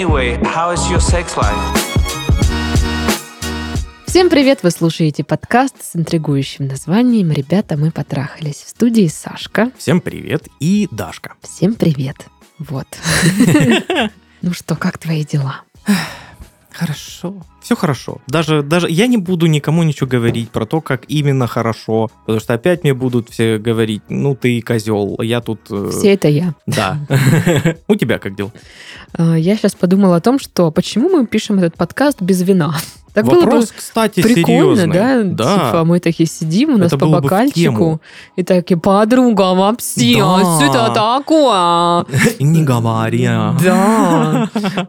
Anyway, how is your sex life? Всем привет! Вы слушаете подкаст с интригующим названием «Ребята, мы потрахались». В студии Сашка. Всем привет и Дашка. Всем привет. Вот. Ну что, как твои дела? Хорошо. Все хорошо. Даже, даже я не буду никому ничего говорить про то, как именно хорошо, потому что опять мне будут все говорить, ну ты козел, я тут... э, Все это я. Да. У тебя как дела? Я сейчас подумала о том, что почему мы пишем этот подкаст без вина? Так было бы Вопрос, кстати, прикольно, серьезный. да? Да. Типа мы такие сидим, у нас Это по бокальчику, и такие, подруга, вообще, Да. что такое? Не говори. Да.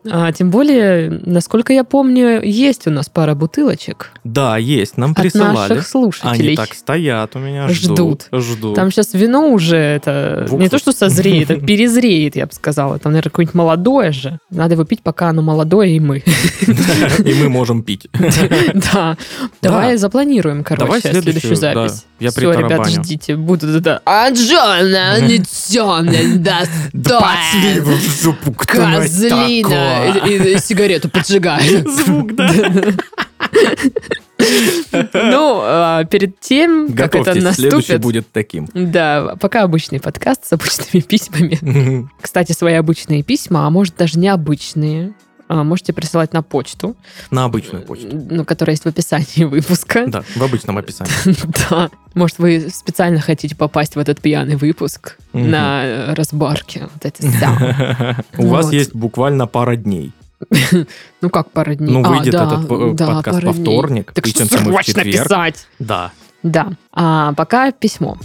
А, тем более, насколько я помню, есть у нас пара бутылочек Да, есть, нам от присылали. наших слушателей. Они так стоят у меня, Ждут. ждут. Ждут. Там сейчас вино уже это не то, что созреет, а перезреет, я бы сказала. Там, наверное, какое-нибудь молодое же. Надо его пить, пока оно молодое, и мы. И мы можем пить. Да. Давай запланируем, короче, Давай следующую запись. Я Все, ребят, ждите. Буду это... А Джона, Нитсона, достоин. Козлина. И сигарету поджигаю. Звук, да. Ну, а, перед тем, как это Готовьтесь, следующий наступит... будет таким. Да, пока обычный подкаст с обычными письмами. Кстати, свои обычные письма, а может даже необычные, можете присылать на почту, На обычную почту. ну, которая есть в описании выпуска. Да, в обычном описании. Да. Может, вы специально хотите попасть в этот пьяный выпуск на э, разбарке. Вот это. У вас есть буквально пара дней. Ну, как пара дней? Ну, А, выйдет этот э, подкаст во вторник, Так что срочно писать. Да. Да. А пока письмо.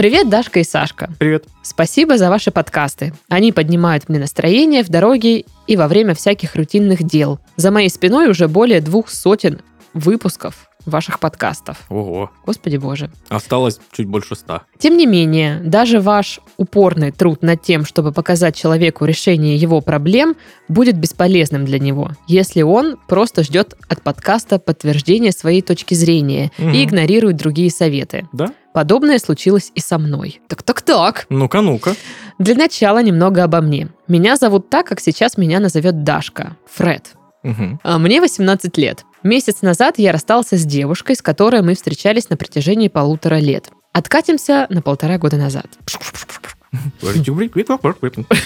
Привет, Дашка и Сашка. Привет. Спасибо за ваши подкасты. Они поднимают мне настроение в дороге и во время всяких рутинных дел. За моей спиной уже более двух сотен выпусков ваших подкастов. Ого. Господи боже. Осталось чуть больше ста. Тем не менее, даже ваш упорный труд над тем, чтобы показать человеку решение его проблем, будет бесполезным для него, если он просто ждет от подкаста подтверждения своей точки зрения Мгм. и игнорирует другие советы. Да? Подобное случилось и со мной. Так-так-так. Ну-ка, ну-ка. Для начала немного обо мне. Меня зовут так, как сейчас меня назовет Дашка. Фред. А Мне 18 лет. Месяц назад я расстался с девушкой, с которой мы встречались на протяжении полутора лет. Откатимся на полтора года назад.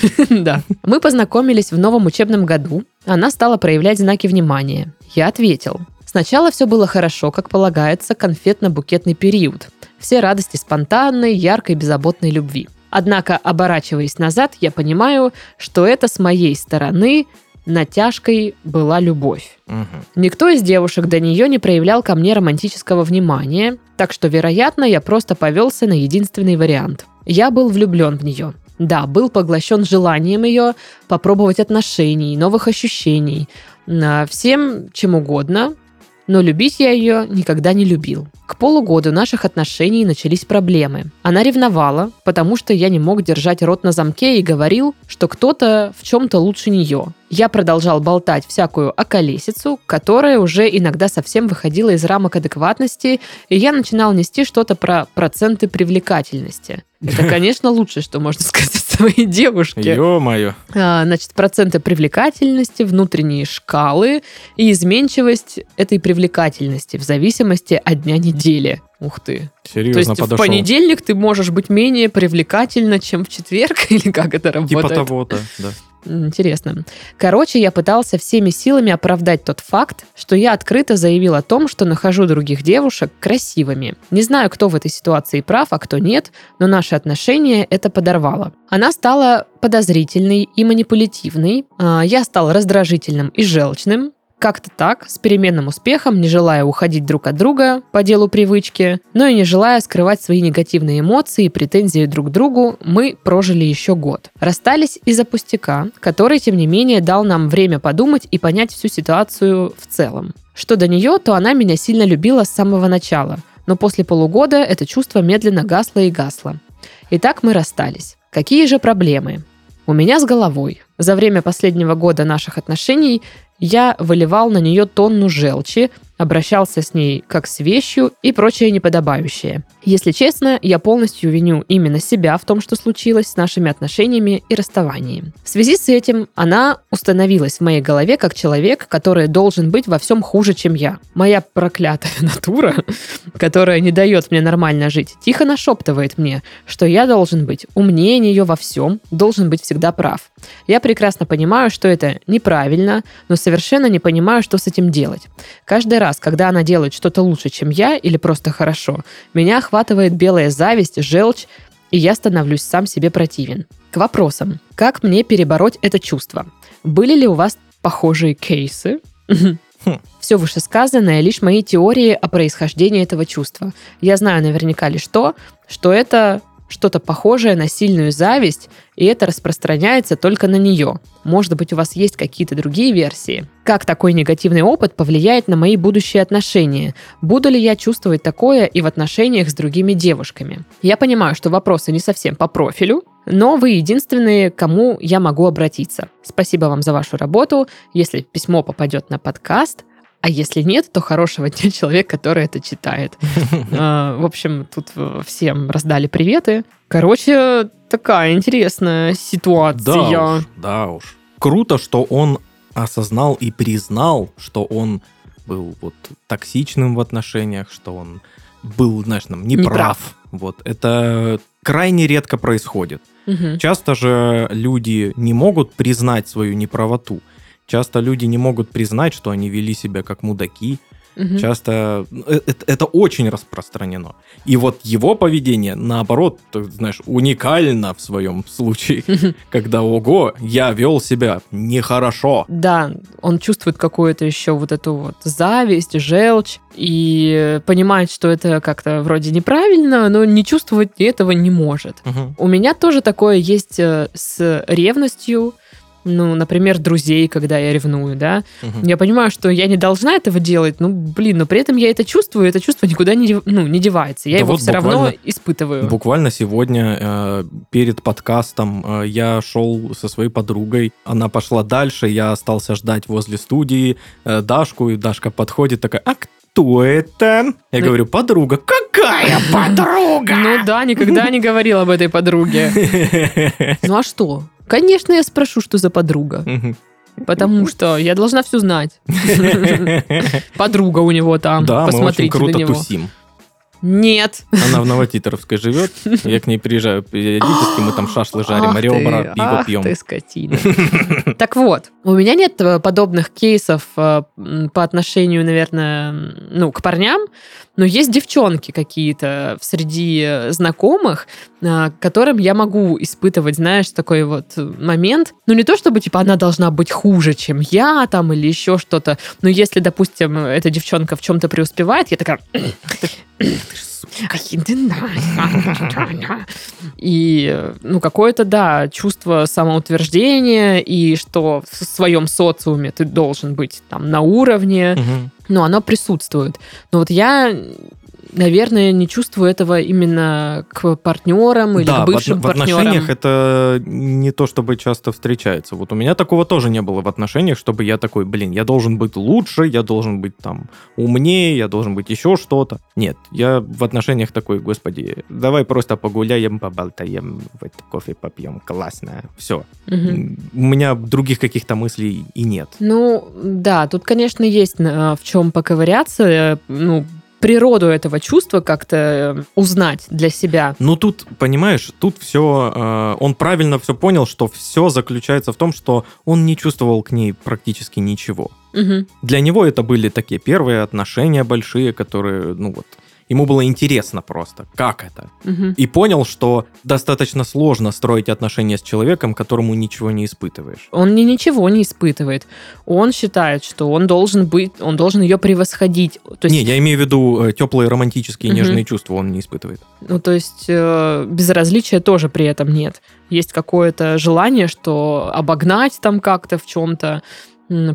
Да. Мы познакомились в новом учебном году. Она стала проявлять знаки внимания. Я ответил. Сначала все было хорошо, как полагается, конфетно-букетный период. Все радости спонтанной, яркой, беззаботной любви. Однако, оборачиваясь назад, я понимаю, что это с моей стороны натяжкой была любовь. Мгм. Никто из девушек до нее не проявлял ко мне романтического внимания, так что, вероятно, я просто повелся на единственный вариант. Я был влюблен в нее. Да, был поглощен желанием ее попробовать отношений, новых ощущений, всем чем угодно, но любить я ее никогда не любил. К полугоду наших отношений начались проблемы. Она ревновала, потому что я не мог держать рот на замке и говорил, что кто-то в чем-то лучше нее. Я продолжал болтать всякую околесицу, которая уже иногда совсем выходила из рамок адекватности, и я начинал нести что-то про проценты привлекательности. Это, конечно, лучшее, что можно сказать своей девушке. Ё-моё. А, Значит, проценты привлекательности, внутренние шкалы и изменчивость этой привлекательности в зависимости от дня недели. Ух ты. То Серьезно есть в подошел. понедельник ты можешь быть менее привлекательна, чем в четверг? Или как это работает? Типа того-то, да. Интересно. Короче, я пытался всеми силами оправдать тот факт, что я открыто заявил о том, что нахожу других девушек красивыми. Не знаю, кто в этой ситуации прав, а кто нет, но наши отношения это подорвало. Она стала подозрительной и манипулятивной, а я стал раздражительным и желчным, как-то так, с переменным успехом, не желая уходить друг от друга по делу привычки, но и не желая скрывать свои негативные эмоции и претензии друг к другу, мы прожили еще год. Расстались из-за пустяка, который, тем не менее, дал нам время подумать и понять всю ситуацию в целом. Что до нее, то она меня сильно любила с самого начала, но после полугода это чувство медленно гасло и гасло. Итак, мы расстались. Какие же проблемы? У меня с головой. За время последнего года наших отношений я выливал на нее тонну желчи обращался с ней как с вещью и прочее неподобающее. Если честно, я полностью виню именно себя в том, что случилось с нашими отношениями и расставанием. В связи с этим она установилась в моей голове как человек, который должен быть во всем хуже, чем я. Моя проклятая натура, которая не дает мне нормально жить, тихо нашептывает мне, что я должен быть умнее нее во всем, должен быть всегда прав. Я прекрасно понимаю, что это неправильно, но совершенно не понимаю, что с этим делать. Каждый раз, когда она делает что-то лучше, чем я, или просто хорошо, меня охватывает белая зависть, желчь, и я становлюсь сам себе противен. К вопросам. Как мне перебороть это чувство? Были ли у вас похожие кейсы? Все вышесказанное лишь мои теории о происхождении этого чувства. Я знаю наверняка лишь то, что это что-то похожее на сильную зависть, и это распространяется только на нее. Может быть, у вас есть какие-то другие версии? Как такой негативный опыт повлияет на мои будущие отношения? Буду ли я чувствовать такое и в отношениях с другими девушками? Я понимаю, что вопросы не совсем по профилю, но вы единственные, кому я могу обратиться. Спасибо вам за вашу работу. Если письмо попадет на подкаст, а если нет, то хорошего дня человек, который это читает. А, в общем, тут э, всем раздали приветы. Короче, такая интересная ситуация. Да уж, да уж. Круто, что он осознал и признал, что он был вот токсичным в отношениях, что он был, знаешь, нам неправ. неправ. Вот это крайне редко происходит. Угу. Часто же люди не могут признать свою неправоту. Часто люди не могут признать, что они вели себя как мудаки. Угу. Часто это, э, это очень распространено. И вот его поведение, наоборот, ты знаешь, уникально в своем случае, когда, ого, я вел себя нехорошо. Да, он чувствует какую-то еще вот эту вот зависть, желчь, и понимает, что это как-то вроде неправильно, но не чувствовать этого не может. Угу. У меня тоже такое есть э, с ревностью, ну, например, друзей, когда я ревную, да, Угу. я понимаю, что я не должна этого делать, ну, блин, но при этом я это чувствую, это чувство никуда не, ну, не девается, я Да его вот все равно испытываю. Буквально сегодня э, перед подкастом э, я шел со своей подругой, она пошла дальше, я остался ждать возле студии э, Дашку, и Дашка подходит такая, а кто это? Я Ну- говорю, подруга. Какая подруга? Ну да, никогда не говорил об этой подруге. Ну а что? Конечно, я спрошу, что за подруга. Потому что я должна все знать. Подруга у него там. Да, мы очень круто тусим. Нет. Она в Новотитровской живет, я к ней приезжаю периодически, мы там шашлы жарим, Ах ребра, ты, пиво ах пьем. ты скотина. Так вот, у меня нет э, подобных кейсов э, по отношению, наверное, ну, к парням, но есть девчонки какие-то среди э, знакомых, которым я могу испытывать, знаешь, такой вот момент. Ну, не то чтобы, типа, она должна быть хуже, чем я там или еще что-то, но если, допустим, эта девчонка в чем-то преуспевает, я такая... И, ну, какое-то, да, чувство самоутверждения, и что в своем социуме ты должен быть там на уровне, Мгм. ну, оно присутствует. Но вот я, наверное, не чувствую этого именно к партнерам или да, к в бывшим отно- в отношениях партнерам. это не то, чтобы часто встречается. Вот у меня такого тоже не было в отношениях, чтобы я такой, блин, я должен быть лучше, я должен быть там умнее, я должен быть еще что-то. Нет, я в отношениях такой, господи, давай просто погуляем, поболтаем, в это кофе попьем, классно, все. Мгм. У меня других каких-то мыслей и нет. Ну, да, тут, конечно, есть э, в чем поковыряться, э, ну, природу этого чувства как-то э, узнать для себя. Ну тут, понимаешь, тут все, он правильно все понял, что все заключается в том, что он не чувствовал к ней практически ничего. Мгм. Для него это были такие первые отношения большие, которые, ну вот, ему было интересно просто, как это. Мгм. И понял, что достаточно сложно строить отношения с человеком, которому ничего не испытываешь. Он ни ничего не испытывает. Он считает, что он должен быть, он должен ее превосходить. То есть, Не, я имею в виду теплые романтические Мгм. нежные чувства он не испытывает. ну, то есть э, безразличия тоже при этом нет. Есть какое-то желание, что обогнать там как-то в чем-то.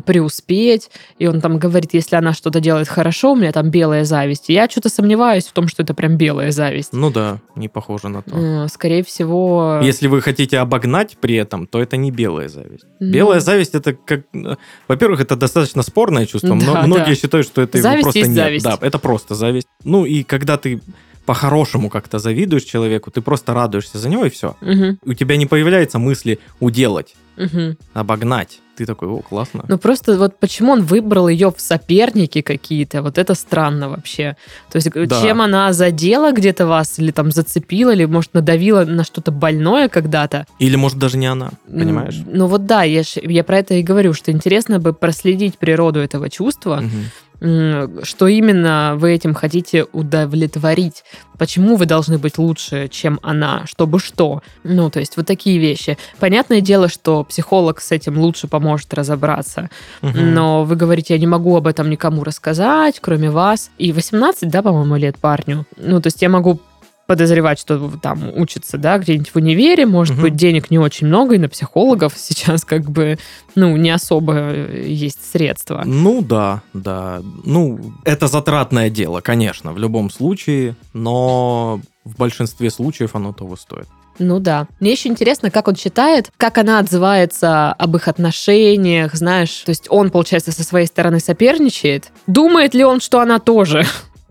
Преуспеть, и он там говорит, если она что-то делает хорошо, у меня там белая зависть. Я что-то сомневаюсь в том, что это прям белая зависть. Ну да, не похоже на то. М, Скорее всего... Если вы хотите обогнать при этом, то это не белая зависть. ну, Белая зависть это как, э, во-первых, это достаточно спорное чувство. Да, Мно- да. Многие считают, что это его Зависть просто есть нет. зависть. Да, это просто зависть. Ну и когда ты по-хорошему как-то завидуешь человеку, ты просто радуешься за него и все. мгм, У тебя не появляется мысли уделать, мгм. обогнать. Ты такой, о, классно. Ну просто вот почему он выбрал ее в соперники какие-то, вот это странно вообще. То есть э, Да. чем она задела где-то вас, или там зацепила, или может надавила на что-то больное когда-то. Или может даже не она, понимаешь? М, Ну вот да, я, ж- я про это и говорю, что интересно бы проследить природу этого чувства, Мгм. Что именно вы этим хотите удовлетворить, почему вы должны быть лучше, чем она, чтобы что. Ну, то есть вот такие вещи. Понятное дело, что психолог с этим лучше поможет разобраться, Мгм. но вы говорите, я не могу об этом никому рассказать, кроме вас. И 18, да, по-моему, лет парню. Ну, то есть я могу подозревать, что там учится, да, где-нибудь в универе, может Мгм. быть, денег не очень много, и на психологов сейчас как бы, ну, не особо э, есть средства. Ну да, да. Ну, это затратное дело, конечно, в любом случае, но в большинстве случаев оно того стоит. Ну да. Мне еще интересно, как он считает, как она отзывается об их отношениях, знаешь. То есть он, получается, со своей стороны соперничает. Думает ли он, что она тоже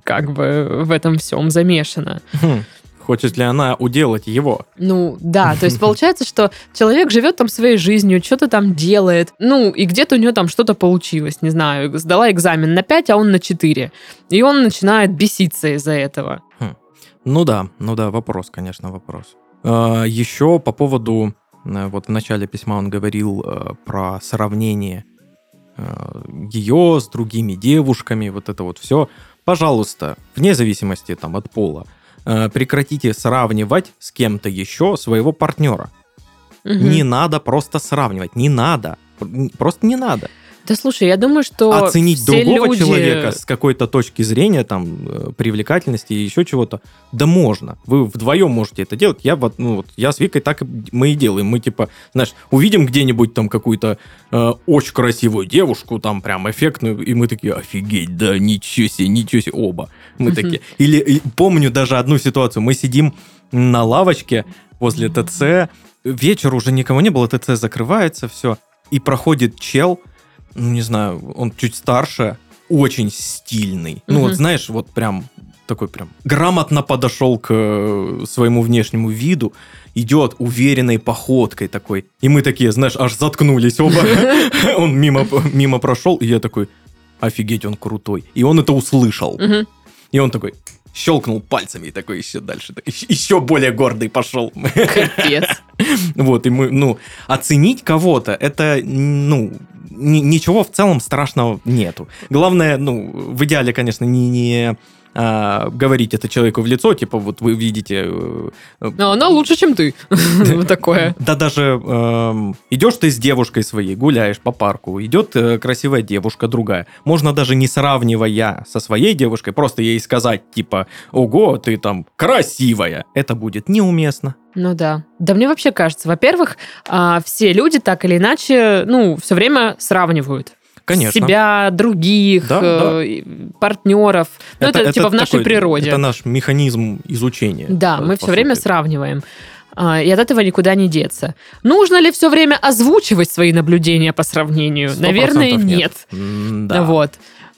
как бы в этом всем замешана? Хм. Хочет ли она уделать его? Ну, да, то есть получается, что человек живет там своей жизнью, что-то там делает, ну, и где-то у него там что-то получилось, не знаю, сдала экзамен на 5, а он на 4. И он начинает беситься из-за этого. Ну да, ну да, вопрос, конечно, вопрос. А, Еще по поводу, э, вот в начале письма он говорил э, про сравнение ее с другими девушками, вот это вот все. Пожалуйста, вне зависимости там от пола, э, прекратите сравнивать с кем-то еще своего партнера. Мгм. Не надо просто сравнивать, не надо. Просто не надо. Да слушай, я думаю, что Оценить все другого люди- человека с какой-то точки зрения, там, э, привлекательности и еще чего-то, да можно. Вы вдвоем можете это делать. Я вот, ну, вот, я с Викой так мы и делаем. Мы, типа, знаешь, увидим где-нибудь там какую-то э, очень красивую девушку, там, прям эффектную, и мы такие, офигеть, да, ничего себе, ничего себе, оба. Мы такие. Или помню даже одну ситуацию. Мы сидим на лавочке возле ТЦ, вечер уже никого не было, ТЦ закрывается, все, и проходит чел, ну, не знаю, он чуть старше, очень стильный. Ну, Мгм. вот знаешь, вот прям такой прям грамотно подошел к э, своему внешнему виду, идет уверенной походкой такой. И мы такие, знаешь, аж заткнулись оба. Он мимо, мимо прошел, и я такой, офигеть, он крутой. И он это услышал. И он такой щелкнул пальцами и такой еще дальше. еще- более гордый пошел. Капец. Вот, и мы, ну, оценить кого-то, это, ну, ничего в целом страшного нету. Главное, ну, в идеале, конечно, не, не а, говорить это человеку в лицо, типа, вот вы видите... э, Но она лучше, чем ты. Вот такое. да даже эм, идешь ты с девушкой своей, гуляешь по парку, идет э, красивая девушка другая. Можно даже не сравнивая со своей девушкой, просто ей сказать, типа, ого, ты там красивая. Это будет неуместно. Ну да. Да мне вообще кажется, во-первых, а, все люди так или иначе, ну, все время сравнивают. Конечно. Себя, других, Да, э, и партнеров. Ну, это, типа в нашей такой- природе. Это наш механизм изучения. Да, по- мы по все время сути. сравниваем. А, И от этого никуда не деться. Нужно ли все время озвучивать свои наблюдения по сравнению? Наверное, процентов нет. М-да. Вот.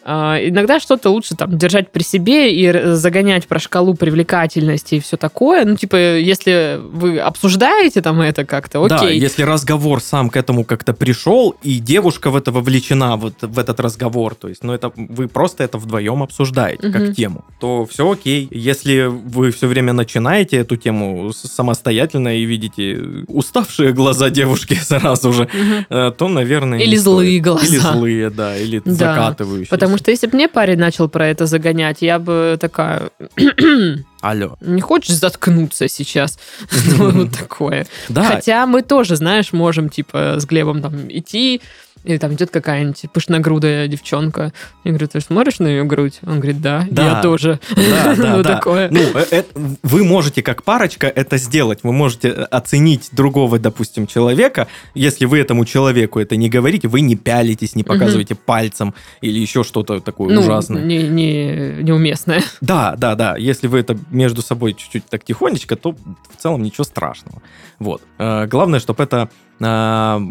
А, Иногда что-то лучше там держать при себе и загонять про шкалу привлекательности и все такое. Ну, типа, если вы обсуждаете там это как-то, Да, окей. если разговор сам к этому как-то пришел, и девушка в это вовлечена, вот в этот разговор, то есть, ну, это вы просто это вдвоем обсуждаете Мгм. как тему, то все окей. Если вы все время начинаете эту тему самостоятельно и видите уставшие глаза девушки сразу же, э, то, наверное, Или злые стоит. глаза. Или злые, да, или Да, закатывающиеся. Потому что если бы мне парень начал про это загонять, я бы такая, Алло. не хочешь заткнуться сейчас? Ну, Вот такое. Да, Хотя мы тоже, знаешь, можем, типа, с Глебом там идти, Или там идет какая-нибудь пышногрудая девчонка. Я говорю, ты смотришь на ее грудь? Он говорит, да, Да. я тоже. Да, да, Ну, да. такое. Ну, э, э, вы можете как парочка это сделать. Вы можете э, оценить другого, допустим, человека. Если вы этому человеку это не говорите, вы не пялитесь, не показываете пальцем или еще что-то такое Ну, ужасное. не, не, неуместное. Да, да, да. Если вы это между собой чуть-чуть так тихонечко, то в целом ничего страшного. Вот. Э, Главное, чтобы это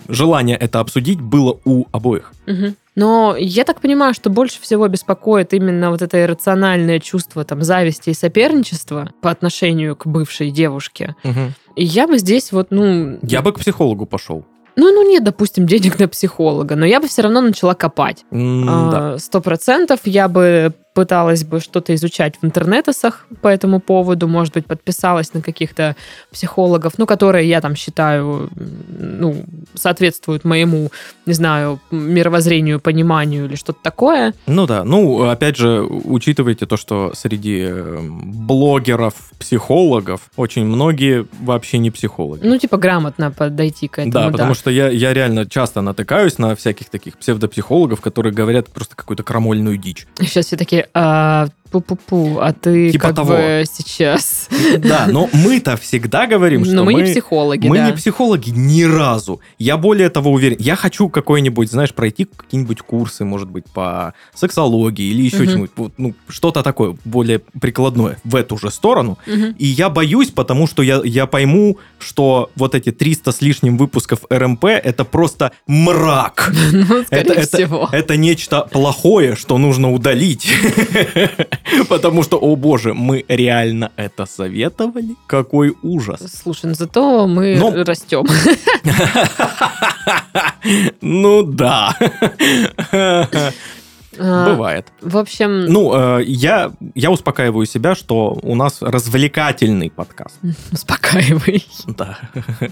желание это обсудить было у обоих. Мгм. Но я так понимаю, что больше всего беспокоит именно вот это иррациональное чувство там зависти и соперничества по отношению к бывшей девушке. И я бы здесь вот, ну... Я бы к психологу пошел. Ну, ну нет, допустим, денег на психолога, но я бы все равно начала копать. Да. А, Сто процентов я бы пыталась бы что-то изучать в интернетосах по этому поводу, может быть, подписалась на каких-то психологов, ну, которые я там считаю, ну, соответствуют моему, не знаю, мировоззрению, пониманию или что-то такое. Ну да, ну опять же, учитывайте то, что среди э, блогеров, психологов очень многие вообще не психологи. Ну, типа, грамотно подойти к этому. да, потому что я, я реально часто натыкаюсь на всяких таких псевдопсихологов, которые говорят просто какую-то крамольную дичь. Сейчас все такие, а, пу-пу-пу, а ты Типа как того. бы сейчас... Да, но мы-то всегда говорим, что Но мы не психологи, мы да. не психологи ни разу. Я более того уверен. Я хочу какой-нибудь, знаешь, пройти какие-нибудь курсы, может быть, по сексологии или еще Мгм. чему-нибудь. Вот, Ну, что-то такое более прикладное в эту же сторону. Мгм. И я боюсь, потому что я, я пойму, что вот эти 300 с лишним выпусков РМП это просто мрак. Ну, Это, это- это нечто плохое, что нужно удалить. Потому что, о боже, мы реально это советовали? Какой ужас. Слушай, ну зато мы Ну. растем. Ну да. А, Бывает. В общем, Ну, э, я, я успокаиваю себя, что у нас развлекательный подкаст. успокаивай. Да.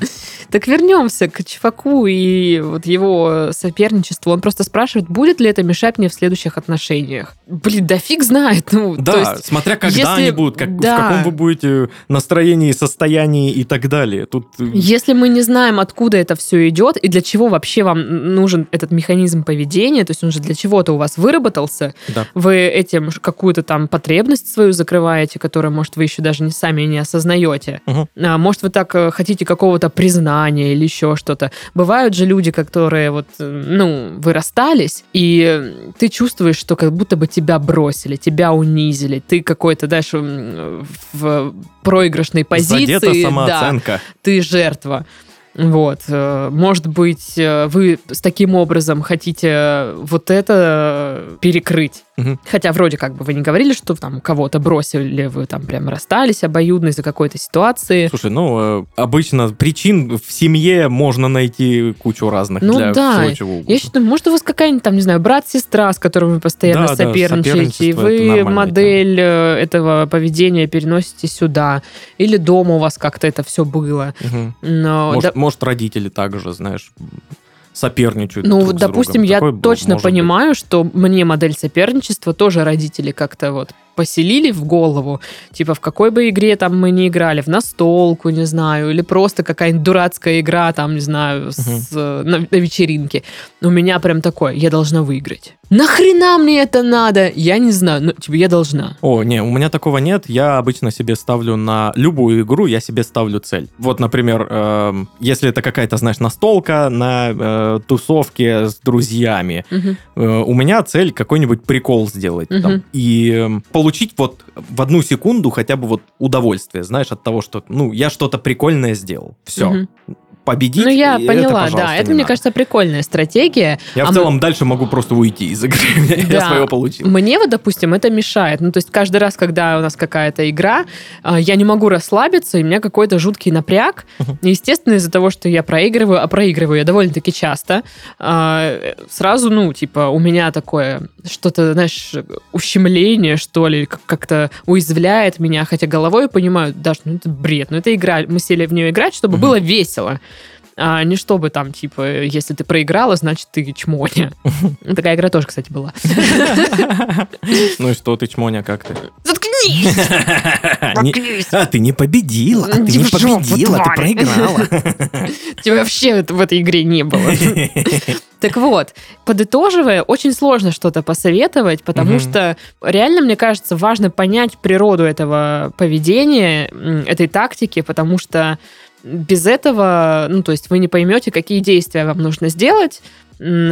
Так вернемся к чуваку и вот его соперничеству. Он просто спрашивает, будет ли это мешать мне в следующих отношениях. Блин, да фиг знает. Ну, то Да, есть, смотря когда если- они будут, как, да. в каком вы будете настроении, состоянии и так далее. Тут э, если мы не знаем, откуда это все идет и для чего вообще вам нужен этот механизм поведения, то есть он же для чего-то у вас выработался, да. вы этим какую-то там потребность свою закрываете, которую, может, вы еще даже не сами не осознаете. Мгм. А, может, вы так э, хотите какого-то признания или еще что-то. Бывают же люди, которые вот, э, ну, вы расстались, и ты чувствуешь, что как будто бы тебя бросили, тебя унизили. Ты какой-то, знаешь, м, в проигрышной позиции. Задета да, самооценка. ты жертва. Вот. э, Может быть, э, вы с таким образом хотите вот это э, перекрыть. Хотя вроде как бы вы не говорили, что там кого-то бросили, вы там прям расстались обоюдно из-за какой-то ситуации. Слушай, ну, э, обычно причин в семье можно найти кучу разных Ну для да, всего чего угодно. Я считаю, может, у вас какая-нибудь там, не знаю, брат-сестра, с которым вы постоянно Да, да, соперничаете, и соперничество вы модель э, этого поведения переносите сюда. Или дома у вас как-то это все было. Мгм. Но Может, да- может, родители также, знаешь, соперничают Ну, друг вот, допустим, я Такое точно может быть. понимаю, что мне модель соперничества тоже родители как-то вот поселили в голову. Типа, в какой бы игре там мы не играли, в настолку, не знаю, или просто какая-нибудь дурацкая игра, там, не знаю, с- на, на вечеринке. У меня прям такое, я должна выиграть. Нахрена мне это надо? Я не знаю, ну, типа, я должна. О, не, у меня такого нет. Я обычно себе ставлю на любую игру, я себе ставлю цель. Вот, например, эм, если это какая-то, знаешь, настолка на э, тусовке с друзьями, Мгм. э, у меня цель какой-нибудь прикол сделать там, Мгм. и эм, получить вот в одну секунду хотя бы вот удовольствие, знаешь, от того, что, ну, я что-то прикольное сделал. Все. Мгм. Победить. Ну, я это, поняла, пожалуйста, да. Это, не мне надо. кажется, прикольная стратегия. Я а в мы- целом дальше могу просто уйти из игры. Я Да. свое получил. Мне вот, допустим, это мешает. Ну, то есть каждый раз, когда у нас какая-то игра, а, я не могу расслабиться, и у меня какой-то жуткий напряг. Естественно, из-за того, что я проигрываю, а проигрываю я довольно-таки часто, а, сразу, ну, типа, у меня такое что-то, знаешь, ущемление, что ли, как- как-то уязвляет меня, хотя головой я понимаю, Даш, ну это бред, ну это игра, мы сели в нее играть, чтобы Мгм. было весело. А не чтобы там, типа, если ты проиграла, значит, ты чмоня. Такая игра тоже, кстати, была. Ну и что ты, чмоня, как ты? Заткнись! А, ты не победила, ты не жопу, победила, ты проиграла. Тебя вообще в этой игре не было. Так вот, подытоживая, очень сложно что-то посоветовать, потому Мгм. что реально, мне кажется, важно понять природу этого поведения, этой тактики, потому что без этого, ну, то есть вы не поймете, какие действия вам нужно сделать,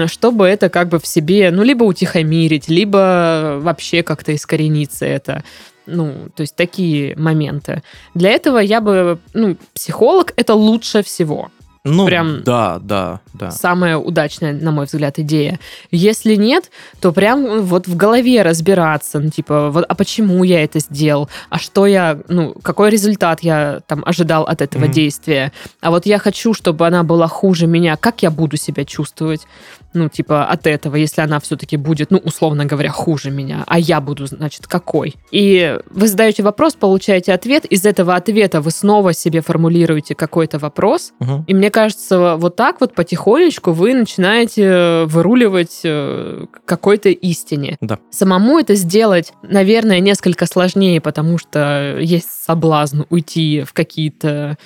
чтобы это как бы в себе, ну, либо утихомирить, либо вообще как-то искорениться это. Ну, то есть такие моменты. Для этого я бы, ну, психолог это лучше всего. Ну, Прям- да, да, да. Самая удачная, на мой взгляд, идея. Если нет, то прям ну, вот в голове разбираться, ну, типа, вот, а почему я это сделал, а что я, ну, какой результат я там ожидал от этого Мгм. действия, а вот я хочу, чтобы она была хуже меня, как я буду себя чувствовать, ну, типа, от этого, если она все-таки будет, ну, условно говоря, хуже меня, а я буду, значит, какой? И вы задаете вопрос, получаете ответ, из этого ответа вы снова себе формулируете какой-то вопрос, Мгм. и мне кажется, вот так вот потихонечку вы начинаете выруливать э, какой-то истине. Да. Самому это сделать, наверное, несколько сложнее, потому что есть соблазн уйти в какие-то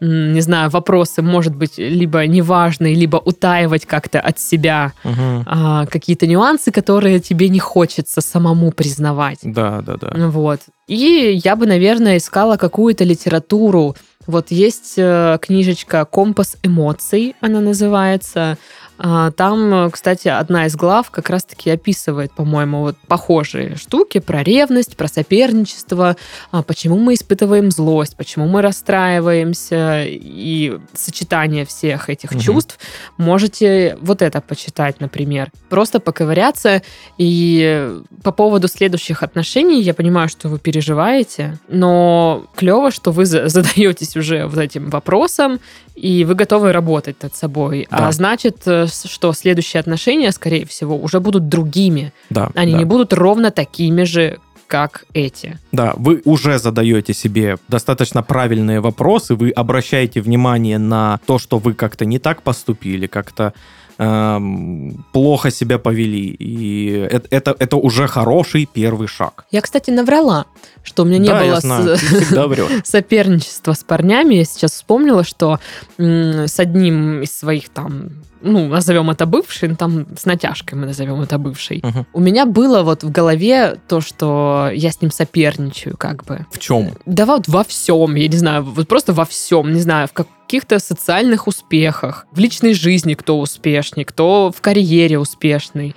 не знаю, вопросы, может быть, либо неважные, либо утаивать как-то от себя Мгм. а, какие-то нюансы, которые тебе не хочется самому признавать. Да, да, да. Вот. И я бы, наверное, искала какую-то литературу. Вот есть э, книжечка «Компас эмоций», она называется. А, Там, э, кстати, одна из глав как раз-таки описывает, по-моему, вот похожие штуки про ревность, про соперничество, а, почему мы испытываем злость, почему мы расстраиваемся, и сочетание всех этих Мгм. чувств. Можете вот это почитать, например. Просто поковыряться. И по поводу следующих отношений, я понимаю, что вы переживаете, но клево, что вы за- задаетесь уже вот этим вопросом, и вы готовы работать над собой. Да. А значит, э, что следующие отношения, скорее всего, уже будут другими. Да, Они да. не будут ровно такими же, как эти. Да, вы уже задаете себе достаточно правильные вопросы, вы обращаете внимание на то, что вы как-то не так поступили, как-то эм, плохо себя повели. И это, это, это уже хороший первый шаг. Я, кстати, наврала, что у меня не да, было я знаю, с- соперничество с парнями. Я сейчас вспомнила, что с одним из своих там, ну, назовем это бывший, ну, там с натяжкой мы назовем это бывший. Мгм. У меня было вот в голове то, что я с ним соперничаю, как бы. В чем? Да вот во всем, я не знаю, вот просто во всем, не знаю, в каких-то социальных успехах, в личной жизни кто успешней, кто в карьере успешный,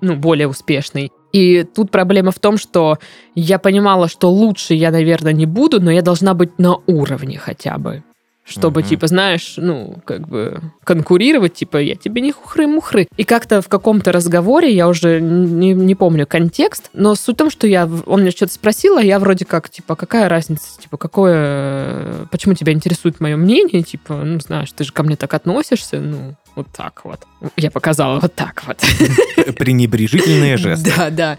ну, более успешный. И тут проблема в том, что я понимала, что лучше я, наверное, не буду, но я должна быть на уровне хотя бы. Чтобы, Мгм. типа, знаешь, ну, как бы конкурировать, типа, я тебе не хухры-мухры. И как-то в каком-то разговоре, я уже не, не помню контекст, но суть в том, что я, он мне что-то спросил, а я вроде как, типа, какая разница, типа, какое, почему тебя интересует мое мнение, типа, ну, знаешь, ты же ко мне так относишься, ну, вот так вот. Я показала вот так вот. Пренебрежительные жесты. Да, да.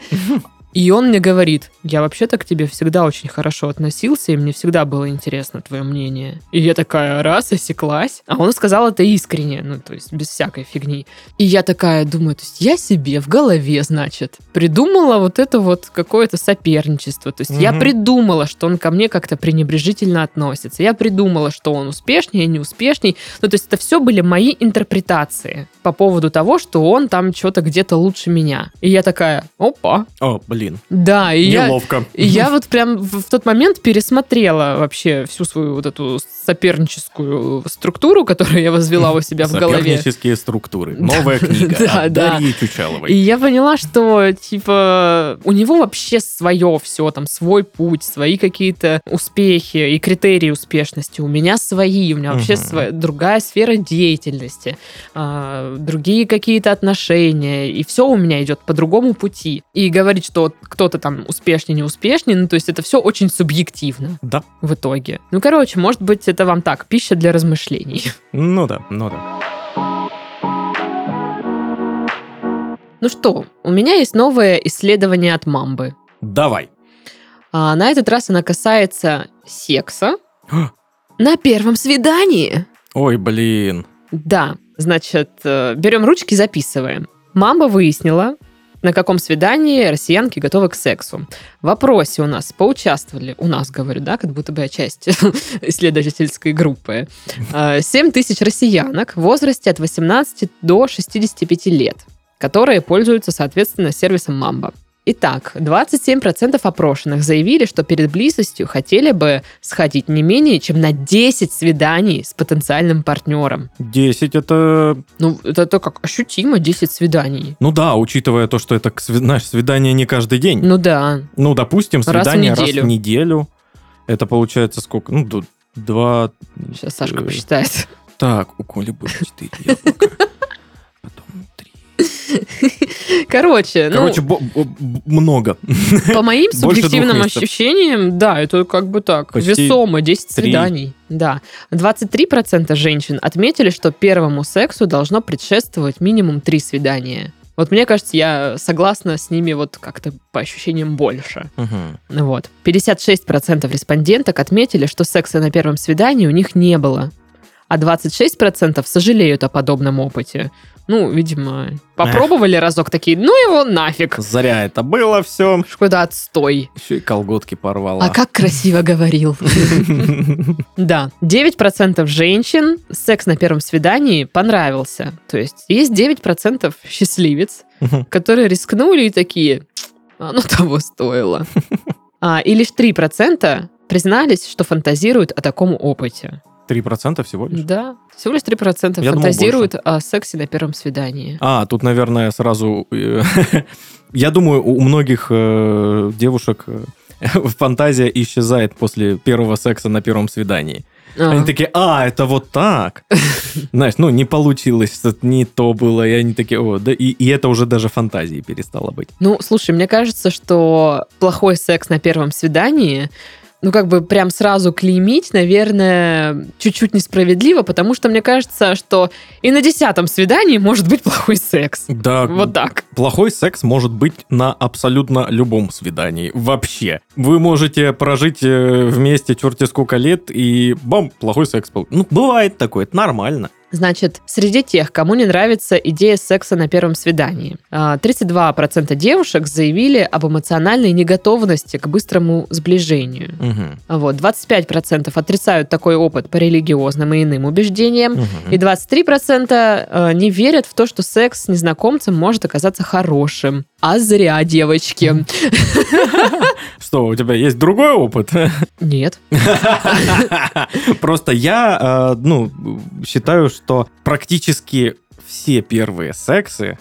И он мне говорит, я вообще-то к тебе всегда очень хорошо относился, и мне всегда было интересно твое мнение. И я такая раз осеклась, а он сказал это искренне, ну, то есть без всякой фигни. И я такая думаю, то есть я себе в голове, значит, придумала вот это вот какое-то соперничество. То есть я Мгм. придумала, что он ко мне как-то пренебрежительно относится. Я придумала, что он успешнее, не успешней. Ну, то есть это все были мои интерпретации по поводу того, что он там что-то где-то лучше меня. И я такая, опа, О, блин, да, и я, неловко. и я вот прям в, тот момент пересмотрела вообще всю свою вот эту соперническую структуру, которую я возвела у себя в голове. Сопернические структуры. Новая книга Да, да. Дарьи И Чучаловой. я поняла, что, типа, у него вообще свое все, там, свой путь, свои какие-то успехи и критерии успешности. У меня свои, у меня вообще своя, другая сфера деятельности, а, другие какие-то отношения, и все у меня идет по другому пути. И говорить, что кто-то там успешнее, не успешнее, ну, то есть это все очень субъективно Да. в итоге. Ну, короче, может быть, это вам так, пища для размышлений. Ну да, ну да. Ну что, у меня есть новое исследование от Мамбы. Давай. А на этот раз она касается секса на первом свидании. Ой, блин. Да, значит, э, берем ручки, записываем. Мамба выяснила, На каком свидании россиянки готовы к сексу? В вопросе у нас поучаствовали, у нас, говорю, да, как будто бы я часть исследовательской группы, 7 тысяч россиянок в возрасте от 18 до 65 лет, которые пользуются, соответственно, сервисом Мамба. Итак, 27% опрошенных заявили, что перед близостью хотели бы сходить не менее чем на 10 свиданий с потенциальным партнером. 10 это... Ну, это, это как ощутимо 10 свиданий. Ну да, учитывая то, что это, знаешь, свидание не каждый день. Ну да. Ну, допустим, Раз в свидание раз в неделю. неделю. Это получается сколько? Ну, два... Сейчас Сашка посчитает. Так, у Коли было 4 яблока. 3. Короче, Короче, ну, много. по моим субъективным ощущениям, да, это как бы так, Почти весомо, 10 три. свиданий. Да. 23% женщин отметили, что первому сексу должно предшествовать минимум 3 свидания. Вот мне кажется, я согласна с ними вот как-то по ощущениям больше. Мгм. Вот. 56% респонденток отметили, что секса на первом свидании у них не было. А 26% сожалеют о подобном опыте. Ну, видимо, попробовали разок такие, ну его нафиг. Зря это было все. Какой-то отстой. Еще и колготки порвала. А как красиво говорил. Да, 9% женщин секс на первом свидании понравился. То есть есть 9% счастливец, которые рискнули и такие, оно того стоило. А, и лишь 3% признались, что фантазируют о таком опыте. 3% всего лишь? Да, всего лишь 3% Я думал, фантазируют о сексе на первом свидании. А, тут, наверное, сразу... э, Я думаю, у многих э, девушек э, фантазия исчезает после первого секса на первом свидании. А, Они такие, а, это вот так. Знаешь, ну, не получилось, не то было. И они такие, о, да, и, и это уже даже фантазией перестало быть. Ну, слушай, мне кажется, что плохой секс на первом свидании, ну, как бы прям сразу клеймить, наверное, чуть-чуть несправедливо, потому что мне кажется, что и на десятом свидании может быть плохой секс. Да, Вот так. плохой секс может быть на абсолютно любом свидании. Вообще. Вы можете прожить э, вместе черти сколько лет, и бам, плохой секс был. Ну, бывает такое, это нормально. Значит, среди тех, кому не нравится идея секса на первом свидании, а, 32% девушек заявили об эмоциональной неготовности к быстрому сближению. Мгм. Вот, 25% отрицают такой опыт по религиозным и иным убеждениям. Мгм. И 23% э, не верят в то, что секс с незнакомцем может оказаться хорошим. А зря, девочки. Что, у тебя есть другой опыт? Нет. Просто я, э, ну, считаю, что практически все первые сексы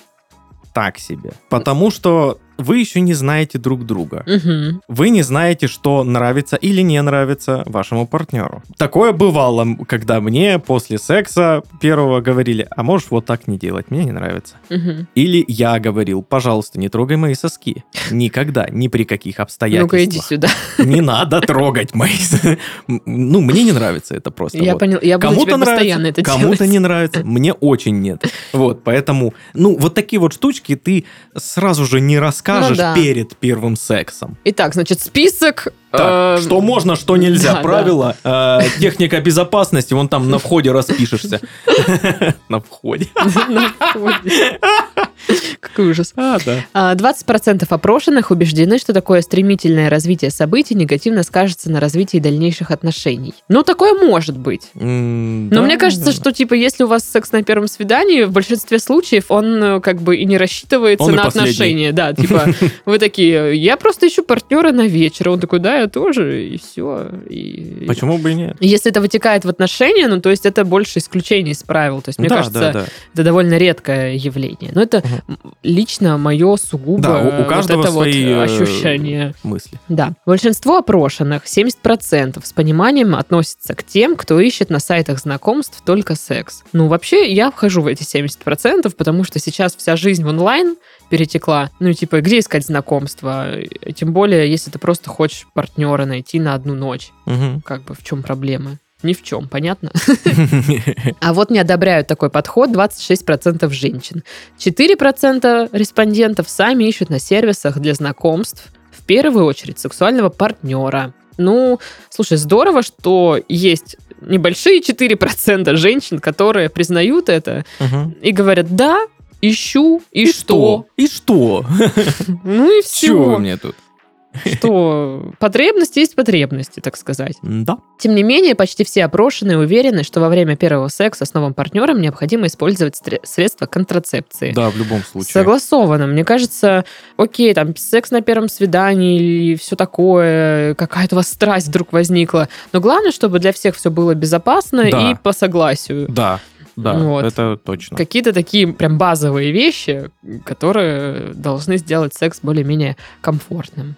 так себе. Потому что вы еще не знаете друг друга. Мгм. Вы не знаете, что нравится или не нравится вашему партнеру. Такое бывало, когда мне после секса первого говорили, а можешь вот так не делать, мне не нравится. Мгм. Или я говорил, пожалуйста, не трогай мои соски. Никогда, ни при каких обстоятельствах. Ну-ка, иди сюда. Не надо трогать мои... Ну, мне не нравится это просто. Я вот. понял. Я буду Кому-то постоянно это кому-то не нравится, мне очень нет. Вот, поэтому, ну, вот такие вот штучки ты сразу же не расскажешь Ну да. перед первым сексом. Итак, значит, список... Так, э, что можно, что нельзя. да, Правила, э, техника безопасности, вон там на входе распишешься. На входе. на входе. Какой ужас. А, да. А, 20% опрошенных убеждены, что такое стремительное развитие событий негативно скажется на развитии дальнейших отношений. Ну, такое может быть. М, Но да, мне кажется, да. что, типа, если у вас секс на первом свидании, в большинстве случаев он э, как бы и не рассчитывается Он на отношения. Да, типа, вы такие, я просто ищу партнера на вечер. Он такой, да, я тоже, и все. И... Почему бы и нет? Если это вытекает в отношения, ну, то есть это больше исключение из правил. То есть, мне да, кажется, да, да. это довольно редкое явление. Но это м, лично мое сугубо Да, у- у вот каждого это вот свои, э, ощущение. Мысли. Да. Большинство опрошенных, 70%, с пониманием относятся к тем, кто ищет на сайтах знакомств только секс. Ну, вообще, я вхожу в эти 70%, потому что сейчас вся жизнь в онлайн перетекла. Ну, типа, где искать знакомства? Тем более, если ты просто хочешь партнера найти на одну ночь. Мгм. Как бы в чем проблема? Ни в чем, понятно? А вот не одобряют такой подход 26% женщин. 4% респондентов сами ищут на сервисах для знакомств в первую очередь сексуального партнера. Ну, слушай, здорово, что есть небольшие 4% женщин, которые признают это Мгм. и говорят, да, ищу, и, что? И что? Ну и Чего вы все. мне тут? Что потребности есть потребности, так сказать. Да. Тем не менее, почти все опрошенные уверены, что во время первого секса с новым партнером необходимо использовать средства контрацепции. Да, в любом случае. Согласовано. Мне кажется, окей, там секс на первом свидании или все такое, какая-то у вас страсть вдруг возникла. Но главное, чтобы для всех все было безопасно Да. и по согласию. Да, да, Вот. это точно. Какие-то такие прям базовые вещи, которые должны сделать секс более-менее комфортным.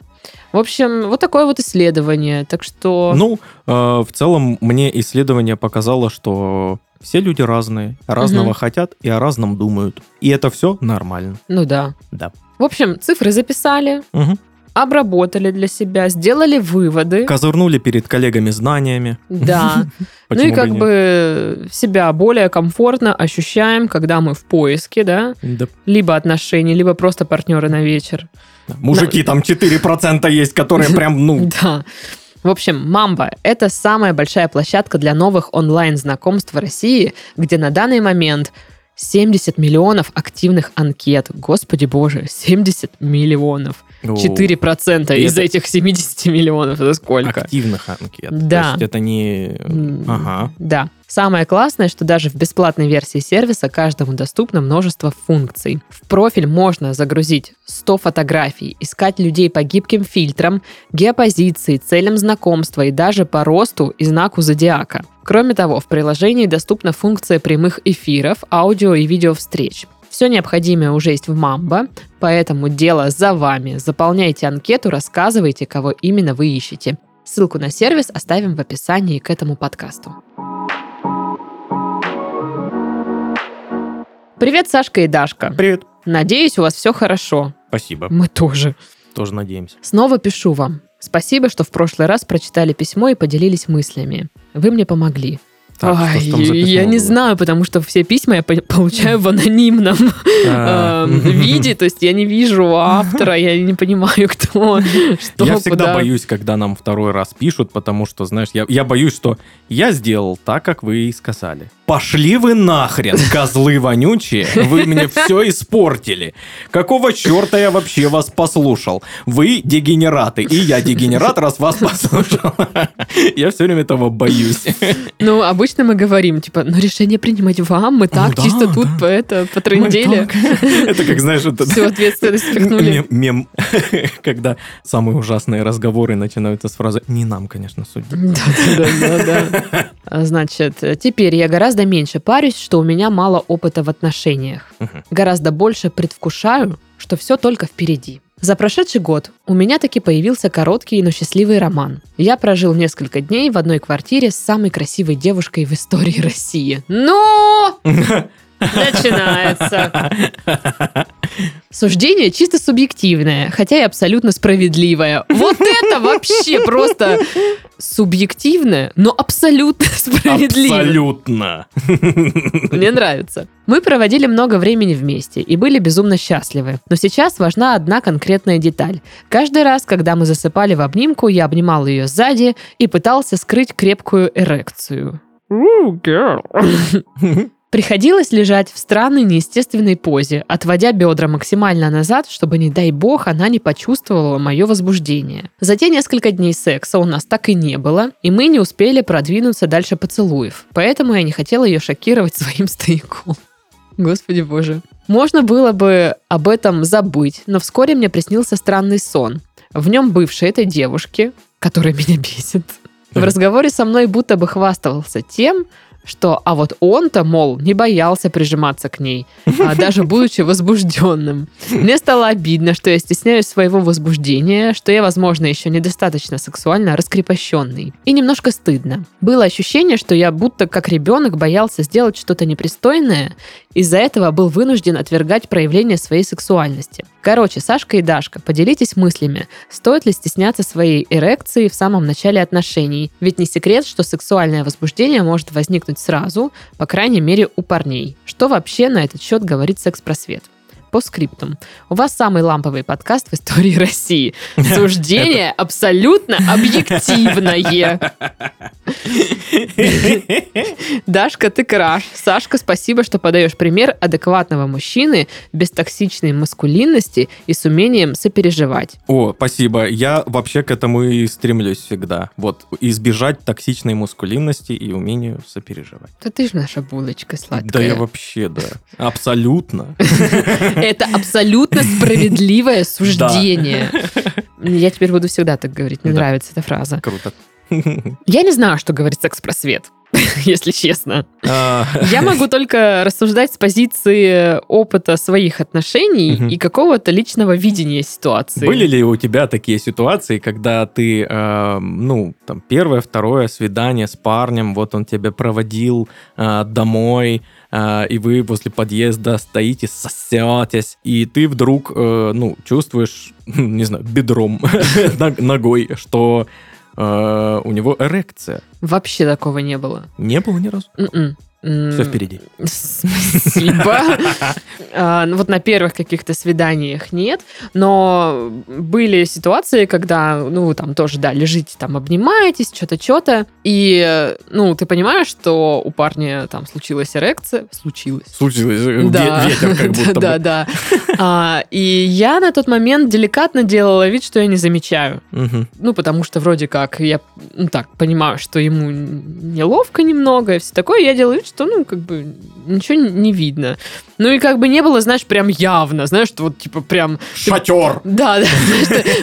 В общем, вот такое вот исследование. Так что... Ну, э, в целом, мне исследование показало, что все люди разные, разного Мгм. хотят и о разном думают. И это все нормально. Ну да. Да. В общем, цифры записали, Мгм. Обработали для себя, сделали выводы. Козырнули перед коллегами знаниями. Да. Ну и как бы себя более комфортно ощущаем, когда мы в поиске, да, Да. либо отношений, либо просто партнеры на вечер. Мужики, там 4% есть, которые прям, ну... Да. В общем, Мамба – это самая большая площадка для новых онлайн-знакомств в России, где на данный момент 70 миллионов активных анкет. Господи боже, 70 миллионов. о, 4% И из это- этих 70 миллионов. Это сколько? Активных анкет. Да. То есть это не... Ага. Да. Самое классное, что даже в бесплатной версии сервиса каждому доступно множество функций. В профиль можно загрузить 100 фотографий, искать людей по гибким фильтрам, геопозиции, целям знакомства и даже по росту и знаку зодиака. Кроме того, в приложении доступна функция прямых эфиров, аудио и видео встреч. Все необходимое уже есть в Мамбо, поэтому дело за вами. Заполняйте анкету, рассказывайте, кого именно вы ищете. Ссылку на сервис оставим в описании к этому подкасту. Привет, Сашка и Дашка. Привет. Надеюсь, у вас все хорошо. Спасибо. Мы тоже. Тоже надеемся. Снова пишу вам. Спасибо, что в прошлый раз прочитали письмо и поделились мыслями. Вы мне помогли. Так, Ой, я письмо не было? знаю, потому что все письма я по- получаю в анонимном А. эм, виде, то есть я не вижу автора, я не понимаю, кто, что, Я всегда боюсь, когда нам второй раз пишут, потому что, знаешь, я боюсь, что я сделал так, как вы и сказали. Пошли вы нахрен, козлы вонючие, вы мне все испортили. Какого черта я вообще вас послушал? Вы дегенераты, и я дегенерат, раз вас послушал. Я все время этого боюсь. Ну, обычно мы говорим, типа, ну, решение принимать вам, мы так да, чисто тут да. по это, по трындели. Это как, знаешь, это- Всю ответственность впихнули. Мем, когда самые ужасные разговоры начинаются с фразы «не нам, конечно, судить». Да, да, да, да. А, Значит, теперь я гораздо меньше парюсь, что у меня мало опыта в отношениях. Мгм. Гораздо больше предвкушаю, что все только впереди. За прошедший год у меня таки появился короткий, но счастливый роман. Я прожил несколько дней в одной квартире с самой красивой девушкой в истории России. Ну, начинается. Суждение чисто субъективное, хотя и абсолютно справедливое. Вот это вообще просто субъективное, но абсолютно справедливое. Абсолютно. Мне нравится. Мы проводили много времени вместе и были безумно счастливы. Но сейчас важна одна конкретная деталь. Каждый раз, когда мы засыпали в обнимку, я обнимал ее сзади и пытался скрыть крепкую эрекцию. Ooh, girl. Приходилось лежать в странной неестественной позе, отводя бедра максимально назад, чтобы, не дай бог, она не почувствовала мое возбуждение. За те несколько дней секса у нас так и не было, и мы не успели продвинуться дальше поцелуев. Поэтому я не хотела ее шокировать своим стояком. Господи боже. Можно было бы об этом забыть, но вскоре мне приснился странный сон. В нем бывшей этой девушки, которая меня бесит, в разговоре со мной будто бы хвастался тем, что, а вот он-то, мол, не боялся прижиматься к ней, а даже будучи возбужденным. Мне стало обидно, что я стесняюсь своего возбуждения, что я, возможно, еще недостаточно сексуально раскрепощенный. И немножко стыдно. Было ощущение, что я будто как ребенок боялся сделать что-то непристойное, из-за этого был вынужден отвергать проявление своей сексуальности. Короче, Сашка и Дашка, поделитесь мыслями, стоит ли стесняться своей эрекции в самом начале отношений, ведь не секрет, что сексуальное возбуждение может возникнуть сразу, по крайней мере у парней. Что вообще на этот счет говорит секс-просвет? По скриптум. У вас самый ламповый подкаст в истории России. Суждение абсолютно объективное. Дашка, ты краш. Сашка, спасибо, что подаешь пример адекватного мужчины без токсичной маскулинности и с умением сопереживать. О, спасибо. Я вообще к этому и стремлюсь всегда. Вот, избежать токсичной маскулинности и умению сопереживать. Да ты же наша булочка сладкая. Да я вообще, да. Абсолютно. Это абсолютно справедливое суждение. Я теперь буду всегда так говорить. Мне нравится эта фраза. Круто. Я не знаю, что говорит секс-просвет, если честно. А, Я могу только рассуждать с позиции опыта своих отношений и какого-то личного видения ситуации. Были ли у тебя такие ситуации, когда ты, э, ну, там, первое, второе свидание с парнем, вот он тебя проводил э, домой, э, и вы после подъезда стоите, сосетесь, и ты вдруг, э, ну, чувствуешь, не знаю, бедром, ног- ногой, что э, у него эрекция. Вообще такого не было. Не было ни разу. М-м. Все впереди. Спасибо. А, ну Вот на первых каких-то свиданиях нет, но были ситуации, когда, ну, там тоже, да, лежите, там, обнимаетесь, что-то, что-то, и, ну, ты понимаешь, что у парня там случилась эрекция, случилась. Случилось, э, Да. ветер как будто бы. Да, да. А, И я на тот момент деликатно делала вид, что я не замечаю. Ну, потому что вроде как я, ну, так, понимаю, что ему неловко немного и все такое. Я делаю вид, что, ну, как бы ничего не видно. Ну, и как бы не было, знаешь, прям явно, знаешь, что вот, типа, прям... Шатер! Да, да,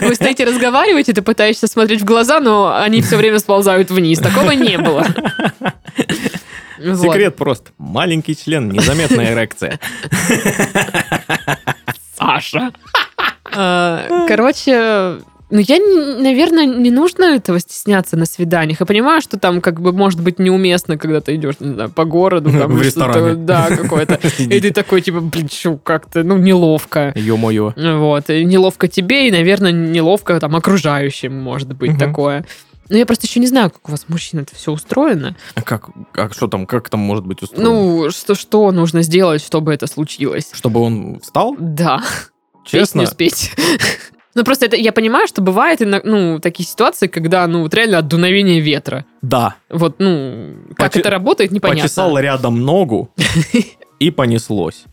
вы стоите разговариваете, ты пытаешься смотреть в глаза, но они все время сползают вниз. Такого не было. Секрет просто. Маленький член, незаметная эрекция. Саша. А, Короче, ну я, наверное, не нужно этого стесняться на свиданиях. Я понимаю, что там как бы может быть неуместно, когда ты идешь, не знаю, по городу. Там, В ресторане. Да, какое-то. И ты такой, типа, блин, как-то, ну, неловко. Ё-моё. Вот. И неловко тебе, и, наверное, неловко там окружающим может быть Мгм. такое. Но я просто еще не знаю, как у вас, мужчин, это все устроено. А как, а что там, как там может быть устроено? Ну, что, что нужно сделать, чтобы это случилось? Чтобы он встал? Да. Честно? Песню спеть. Ну, просто это я понимаю, что бывает ино- ну, такие ситуации, когда, ну, вот реально от дуновения ветра. Да. Вот, ну, как Почи- это работает, непонятно. Почесал рядом ногу и понеслось.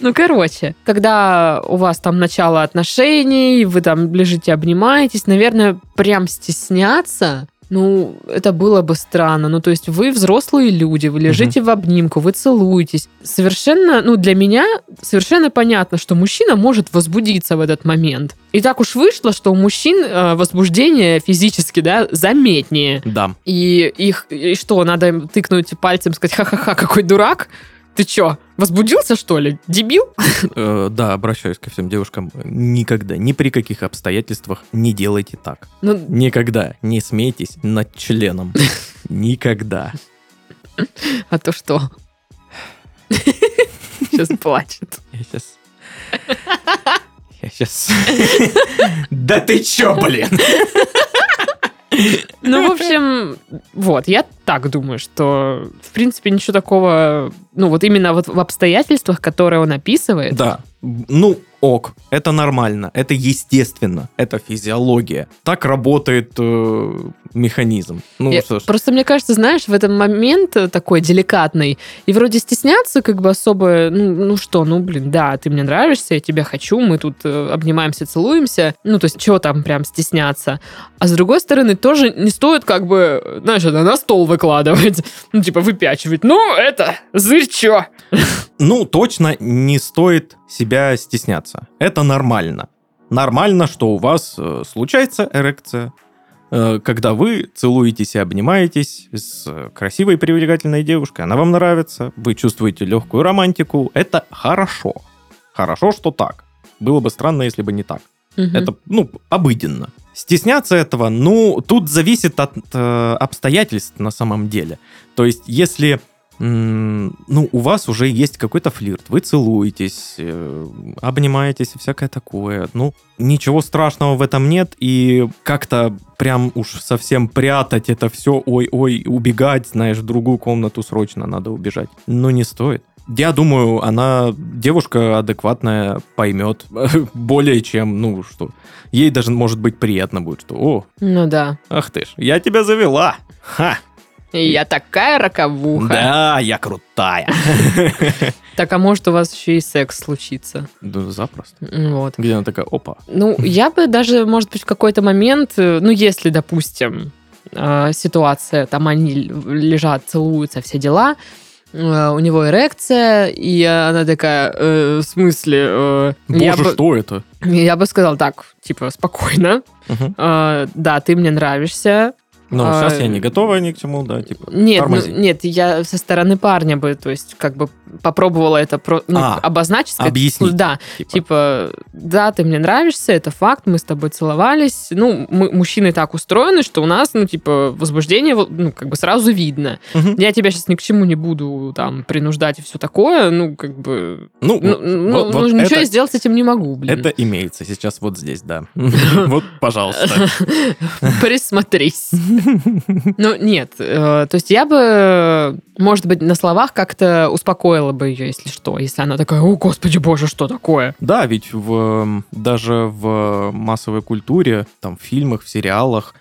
Ну, короче, когда у вас там начало отношений, вы там лежите, обнимаетесь, наверное, прям стесняться, ну, это было бы странно. Ну, то есть вы взрослые люди, вы лежите в обнимку, вы целуетесь. Совершенно, ну, для меня совершенно понятно, что мужчина может возбудиться в этот момент. И так уж вышло, что у мужчин э, возбуждение физически, да, заметнее. Да. И их, и что, надо им тыкнуть пальцем, сказать, ха-ха-ха, какой дурак? Ты чё, возбудился, что ли? Дебил? Э, да, обращаюсь ко всем девушкам. Никогда, ни при каких обстоятельствах не делайте так. Ну, Никогда не смейтесь над членом. Никогда. а то что? Сейчас плачет. Я сейчас... Я сейчас... Да ты чё, блин? Ну, в общем, вот, я так думаю, что, в принципе, ничего такого, ну, вот именно вот в обстоятельствах, которые он описывает, Да. Ну, ок, это нормально, это естественно, это физиология. Так работает э, механизм. Ну, Я- что ж. Просто мне кажется, знаешь, в этот момент э, такой деликатный, и вроде стесняться как бы особо, ну, ну что, ну блин, да, ты мне нравишься, я тебя хочу, мы тут э, обнимаемся, целуемся, ну то есть чего там прям стесняться. А с другой стороны, тоже не стоит как бы, знаешь, это на стол выкладывать, ну типа выпячивать, ну это, зырь чё? Ну, точно не стоит себя стесняться. Это нормально. Нормально, что у вас э, случается эрекция, э, когда вы целуетесь и обнимаетесь с красивой привлекательной девушкой, она вам нравится, вы чувствуете легкую романтику, это хорошо. Хорошо, что так. Было бы странно, если бы не так. Мгм. Это, ну, обыденно. Стесняться этого, ну, тут зависит от э, обстоятельств на самом деле. То есть, если ну, у вас уже есть какой-то флирт, вы целуетесь, э, обнимаетесь и всякое такое. Ну, ничего страшного в этом нет, и как-то прям уж совсем прятать это все, ой-ой, убегать, знаешь, в другую комнату срочно надо убежать. Ну, не стоит. Я думаю, она, девушка адекватная, поймет более чем, ну, что, ей даже, может быть, приятно будет, что, о, Ну да. ах ты ж, я тебя завела, ха, И я такая роковуха. да, я крутая. Так, а может у вас еще и секс случится? Да, запросто. Вот. Где она такая, опа, Ну, я бы даже, может быть, в какой-то момент, э, ну, если, допустим, э, ситуация, там они лежат, целуются, все дела, э, у него эрекция, и она такая, э, в смысле, э, я, боже, бы, что это? я бы сказала так, типа, спокойно, э, да, ты мне нравишься. Ну, А, сейчас я не готова ни к чему, да, типа, Нет, ну, нет, я со стороны парня бы, то есть, как бы попробовала это про, ну, А, обозначить. сказать, объяснить. Да, Типа, Типа, да, ты мне нравишься, это факт, мы с тобой целовались. Ну, мы, мужчины так устроены, что у нас, ну, типа, возбуждение, ну, как бы сразу видно. мгм. Я тебя сейчас ни к чему не буду там принуждать и все такое, ну, как бы... ну, Ну, вот- ну, вот ну, ничего это- я сделать с этим не могу, блин. Это имеется сейчас вот здесь, да. Вот, пожалуйста. Присмотрись. Ну, нет. э, То есть я бы, может быть, на словах как-то успокоила бы ее, если что. Если она такая, о, господи боже, что такое? Да, ведь в, даже в массовой культуре, там, в фильмах, в сериалах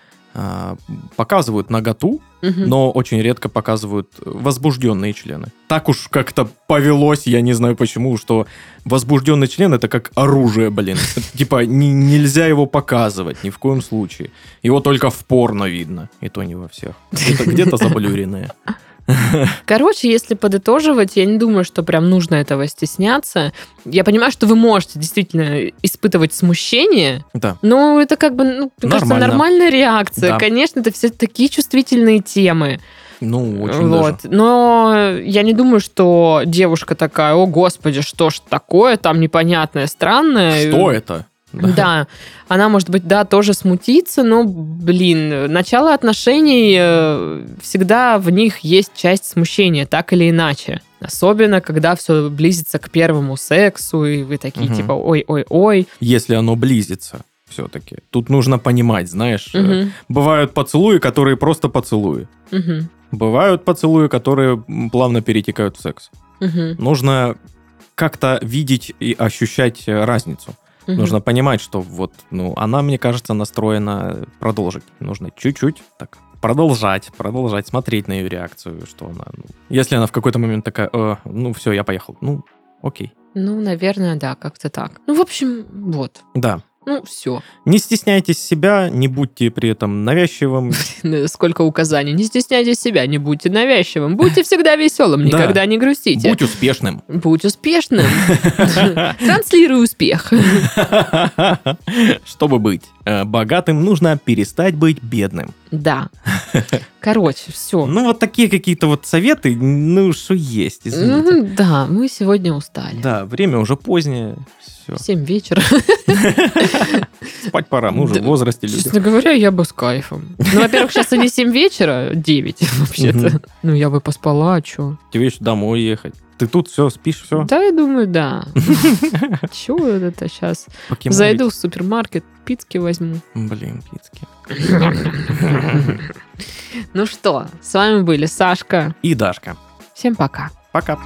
показывают наготу, Мгм. но очень редко показывают возбужденные члены. Так уж как-то повелось, я не знаю почему, что возбужденный член это как оружие, блин. Типа не- нельзя его показывать ни в коем случае. Его только в порно видно, и то не во всех. Где-то где-то заблюренные. Короче, если подытоживать, я не думаю, что прям нужно этого стесняться. Я понимаю, что вы можете действительно испытывать смущение, Да. но это как бы, ну, мне кажется, Нормально. нормальная реакция. Да. Конечно, это все такие чувствительные темы. Ну, очень вот. даже. Но я не думаю, что девушка такая, о господи, что ж такое, там непонятное, странное. Что это? Да, она, может быть, да, тоже смутится, но, блин, начало отношений, э, всегда в них есть часть смущения, так или иначе. Особенно, когда все близится к первому сексу, и вы такие, типа, ой-ой-ой. Если оно близится все-таки. Тут нужно понимать, знаешь, Мгм, бывают поцелуи, которые просто поцелуи. мгм, Бывают поцелуи, которые плавно перетекают в секс. мгм, Нужно как-то видеть и ощущать разницу. Мгм. Нужно понимать, что вот, ну, она, мне кажется, настроена продолжить. Нужно чуть-чуть так продолжать, продолжать смотреть на ее реакцию, что она... ну, если она в какой-то момент такая, «Э, ну, все, я поехал. Ну, окей. Ну, наверное, да, как-то так. Ну, в общем, вот. Да. Ну, все. Не стесняйтесь себя, не будьте при этом навязчивым. Сколько указаний. Не стесняйтесь себя, не будьте навязчивым. Будьте всегда веселым, Да. никогда не грустите. Будь успешным. Будь успешным. Транслируй успех. Чтобы быть богатым, нужно перестать быть бедным. Да. Короче, все. Ну, вот такие какие-то вот советы, ну, что есть, извините. Ну, да, мы сегодня устали. Да, время уже позднее, все. Семь вечера. Спать пора, мы уже в возрасте люди. Честно говоря, я бы с кайфом. Ну, во-первых, сейчас и не 7 вечера, 9 вообще-то. Ну, я бы поспала, а что? Тебе еще домой ехать. Ты тут все, спишь, все? Да, я думаю, да. Чего это сейчас? Зайду в супермаркет, пицки возьму. Блин, пицки. Ну что, с вами были Сашка. И Дашка. Всем пока. Пока.